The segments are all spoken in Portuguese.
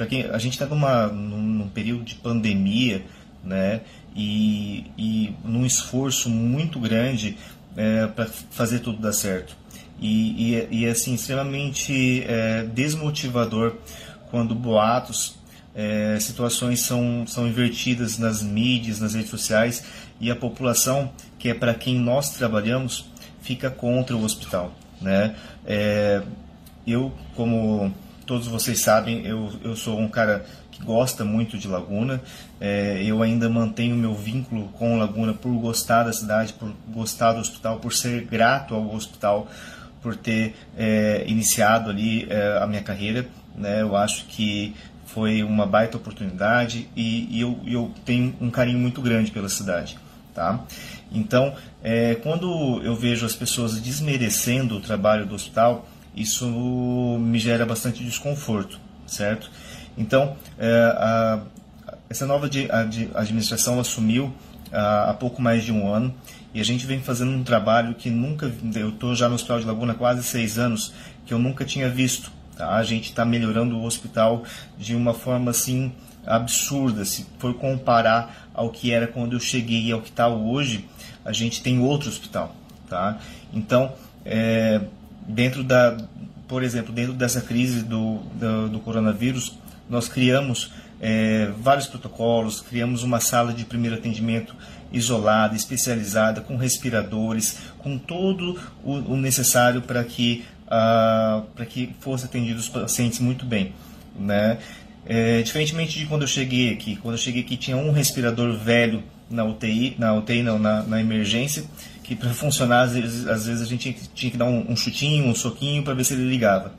para quem a gente está numa num, período de pandemia, né? E, e num esforço muito grande é, para fazer tudo dar certo. E, e, e assim extremamente é, desmotivador quando boatos, é, situações são, são invertidas nas mídias, nas redes sociais e a população, que é para quem nós trabalhamos, fica contra o hospital. Né? É, eu, como todos vocês sabem, eu, eu sou um cara que gosta muito de Laguna. É, eu ainda mantenho meu vínculo com Laguna por gostar da cidade, por gostar do hospital, por ser grato ao hospital, por ter é, iniciado ali é, a minha carreira. Né? Eu acho que foi uma baita oportunidade e, e eu, eu tenho um carinho muito grande pela cidade. Tá? Então, é, quando eu vejo as pessoas desmerecendo o trabalho do hospital, isso me gera bastante desconforto, certo? Então, é, a, essa nova administração assumiu há, pouco mais de um ano e a gente vem fazendo um trabalho que nunca, eu estou já no Hospital de Laguna quase seis anos, que eu nunca tinha visto. Tá? A gente está melhorando o hospital de uma forma assim absurda, se for comparar ao que era quando eu cheguei e ao que está hoje, a gente tem outro hospital, tá? Então, é, dentro da, por exemplo, dentro dessa crise do, do, do coronavírus, nós criamos é, vários protocolos, criamos uma sala de primeiro atendimento isolada, especializada, com respiradores, com todo o, o necessário para que, uh, para que fossem atendidos os pacientes muito bem. Né? É, diferentemente de quando eu cheguei aqui, quando eu cheguei aqui tinha um respirador velho na UTI, na UTI não, na, na emergência, que para funcionar às vezes, às vezes, a gente tinha que dar um, um chutinho, um soquinho para ver se ele ligava.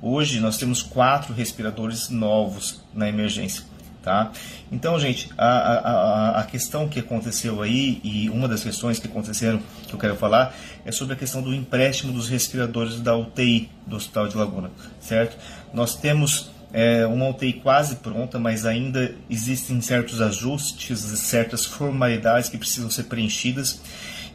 Hoje nós temos quatro respiradores novos na emergência. Tá? Então, gente, a, a, a questão que aconteceu aí, e uma das questões que aconteceram que eu quero falar, é sobre a questão do empréstimo dos respiradores da UTI do Hospital de Laguna, certo? Nós temos é, uma UTI quase pronta, mas ainda existem certos ajustes, certas formalidades que precisam ser preenchidas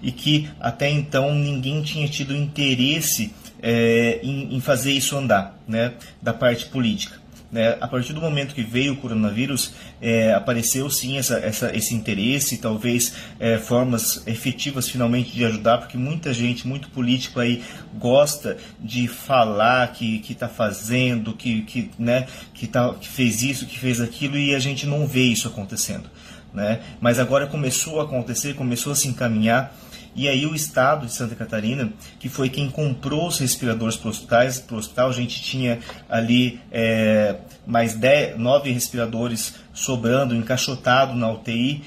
e que até então ninguém tinha tido interesse é, em, em, fazer isso andar, né, da parte política. Né? A partir do momento que veio o coronavírus, é, apareceu sim essa, essa, esse interesse, talvez é, formas efetivas finalmente de ajudar, porque muita gente, muito político aí gosta de falar que está fazendo, que, que, né, que, tá, que fez isso, que fez aquilo, e a gente não vê isso acontecendo. Né? Mas agora começou a acontecer, começou a se encaminhar e aí o Estado de Santa Catarina, que foi quem comprou os respiradores para o hospital, a gente tinha ali é, mais dez, nove respiradores sobrando, encaixotado na UTI,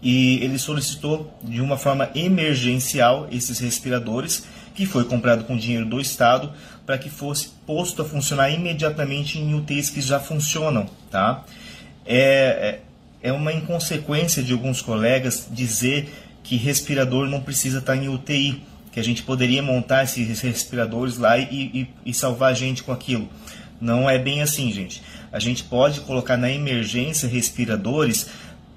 e ele solicitou de uma forma emergencial esses respiradores, que foi comprado com dinheiro do Estado, para que fosse posto a funcionar imediatamente em UTIs que já funcionam. Tá? É, é, é uma inconsequência de alguns colegas dizer que respirador não precisa estar em UTI, que a gente poderia montar esses respiradores lá e, e, e salvar a gente com aquilo. Não é bem assim, gente. A gente pode colocar na emergência respiradores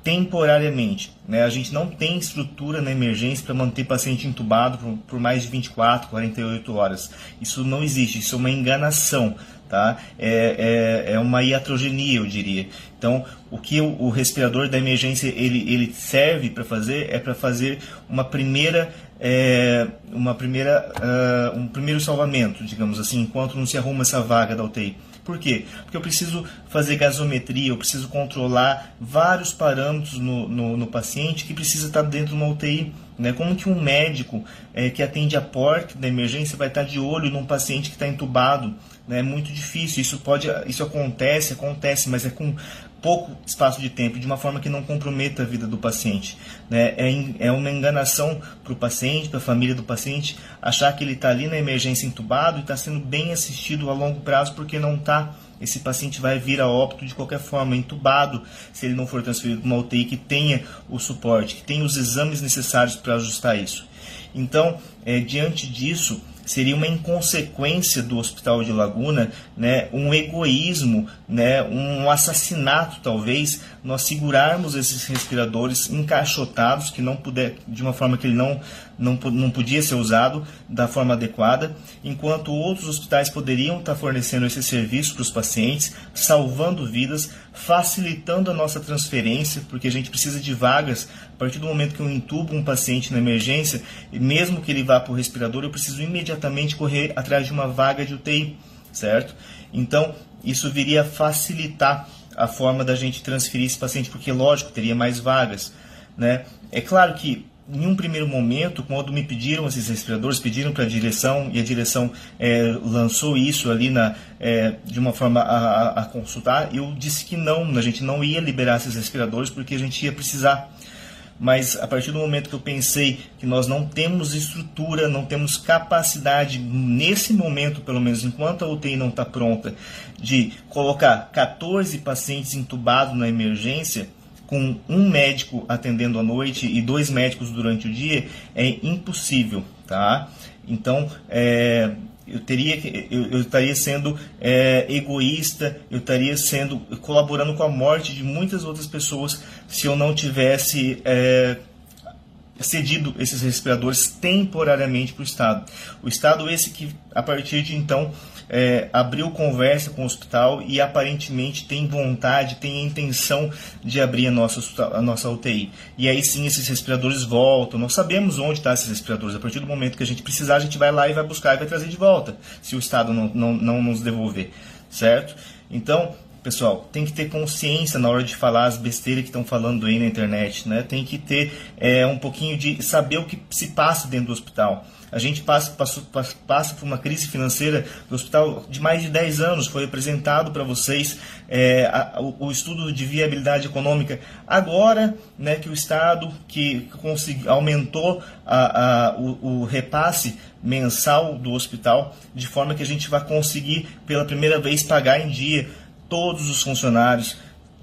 temporariamente. Né? A gente não tem estrutura na emergência para manter paciente entubado por, por, mais de 24, 48 horas. Isso não existe, isso é uma enganação. Tá? É, é, é uma iatrogenia, eu diria. Então, o que o, o respirador da emergência ele, ele serve para fazer é para fazer uma primeira é, uma primeira uh, um primeiro salvamento, digamos assim, enquanto não se arruma essa vaga da UTI. Por quê? Porque eu preciso fazer gasometria, eu preciso controlar vários parâmetros no, no, no paciente que precisa estar dentro de uma UTI. Né? Como que um médico é, que atende a porta da emergência vai estar de olho num paciente que está entubado? Né? É muito difícil. Isso pode, isso acontece, acontece, mas é com pouco espaço de tempo, de uma forma que não comprometa a vida do paciente. Né? É, é uma enganação para o paciente, para a família do paciente, achar que ele está ali na emergência entubado e está sendo bem assistido a longo prazo porque não está. Esse paciente vai vir a óbito de qualquer forma, entubado, se ele não for transferido para uma UTI que tenha o suporte, que tenha os exames necessários para ajustar isso. Então, é, diante disso, seria uma inconsequência do Hospital de Laguna, né, um egoísmo, né, um assassinato talvez, nós segurarmos esses respiradores encaixotados, que não puder, de uma forma que ele não, não, não podia ser usado da forma adequada, enquanto outros hospitais poderiam estar fornecendo esse serviço para os pacientes, salvando vidas, facilitando a nossa transferência, porque a gente precisa de vagas. A partir do momento que eu intubo um paciente na emergência, mesmo que ele vá para o respirador, eu preciso imediatamente correr atrás de uma vaga de UTI, certo? Então, isso viria a facilitar a forma da gente transferir esse paciente, porque, lógico, teria mais vagas. Né? É claro que em um primeiro momento, quando me pediram esses respiradores, pediram para a direção e a direção é, lançou isso ali na, é, de uma forma a, a, consultar, eu disse que não, a gente não ia liberar esses respiradores porque a gente ia precisar. Mas a partir do momento que eu pensei que nós não temos estrutura, não temos capacidade, nesse momento, pelo menos enquanto a UTI não está pronta, de colocar 14 pacientes entubados na emergência, com um médico atendendo à noite e dois médicos durante o dia é impossível, tá? Então, é, eu teria eu, eu estaria sendo é, egoísta, eu estaria sendo colaborando com a morte de muitas outras pessoas se eu não tivesse é, cedido esses respiradores temporariamente para o Estado. O Estado esse que a partir de então é, abriu conversa com o hospital e aparentemente tem vontade, tem a intenção de abrir a nossa, a nossa UTI. E aí sim esses respiradores voltam. Nós sabemos onde estão tá esses respiradores. A partir do momento que a gente precisar, a gente vai lá e vai buscar e vai trazer de volta, se o Estado não, não, não nos devolver. Certo? Então, pessoal, tem que ter consciência na hora de falar as besteiras que estão falando aí na internet, né? Tem que ter é, um pouquinho de saber o que se passa dentro do hospital. A gente passa, passa, por uma crise financeira do hospital de mais de 10 anos. Foi apresentado para vocês é, a, o, o, estudo de viabilidade econômica. Agora né, que o Estado que consegui, aumentou a, a, o, o repasse mensal do hospital, de forma que a gente vai conseguir pela primeira vez pagar em dia todos os funcionários,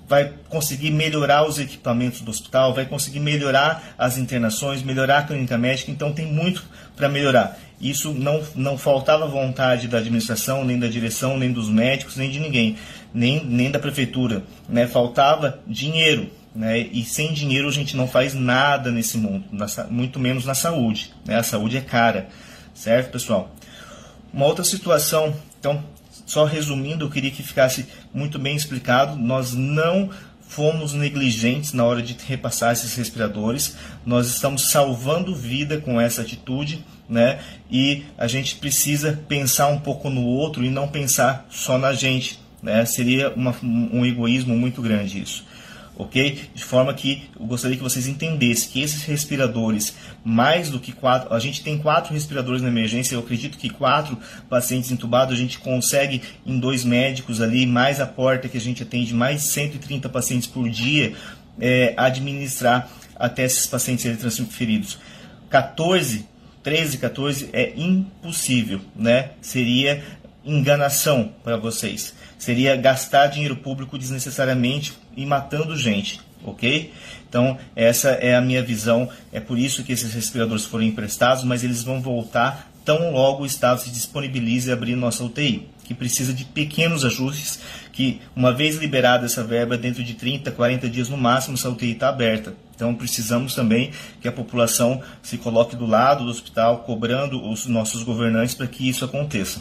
vai conseguir melhorar os equipamentos do hospital, vai conseguir melhorar as internações, melhorar a clínica médica, então tem muito para melhorar. Isso não, não faltava vontade da administração, nem da direção, nem dos médicos, nem de ninguém, nem, nem da prefeitura. Né? Faltava dinheiro. Né? E sem dinheiro a gente não faz nada nesse mundo, na, muito menos na saúde. Né? A saúde é cara, certo, pessoal? Uma outra situação, então, só resumindo, eu queria que ficasse muito bem explicado. Nós não fomos negligentes na hora de repassar esses respiradores. Nós estamos salvando vida com essa atitude, né? E a gente precisa pensar um pouco no outro e não pensar só na gente, né? Seria uma, um egoísmo muito grande isso ok? De forma que eu gostaria que vocês entendessem que esses respiradores, mais do que quatro, a gente tem quatro respiradores na emergência, eu acredito que quatro pacientes entubados a gente consegue em dois médicos ali, mais a porta que a gente atende mais de 130 pacientes por dia, é, administrar até esses pacientes serem transferidos. 14, 13, 14 é impossível, né? Seria enganação para vocês. Seria gastar dinheiro público desnecessariamente e matando gente, ok? Então, essa é a minha visão. É por isso que esses respiradores foram emprestados, mas eles vão voltar tão logo o Estado se disponibilize a abrir nossa UTI, que precisa de pequenos ajustes, que uma vez liberada essa verba, dentro de 30, 40 dias no máximo, essa UTI está aberta. Então precisamos também que a população se coloque do lado do hospital, cobrando os nossos governantes para que isso aconteça.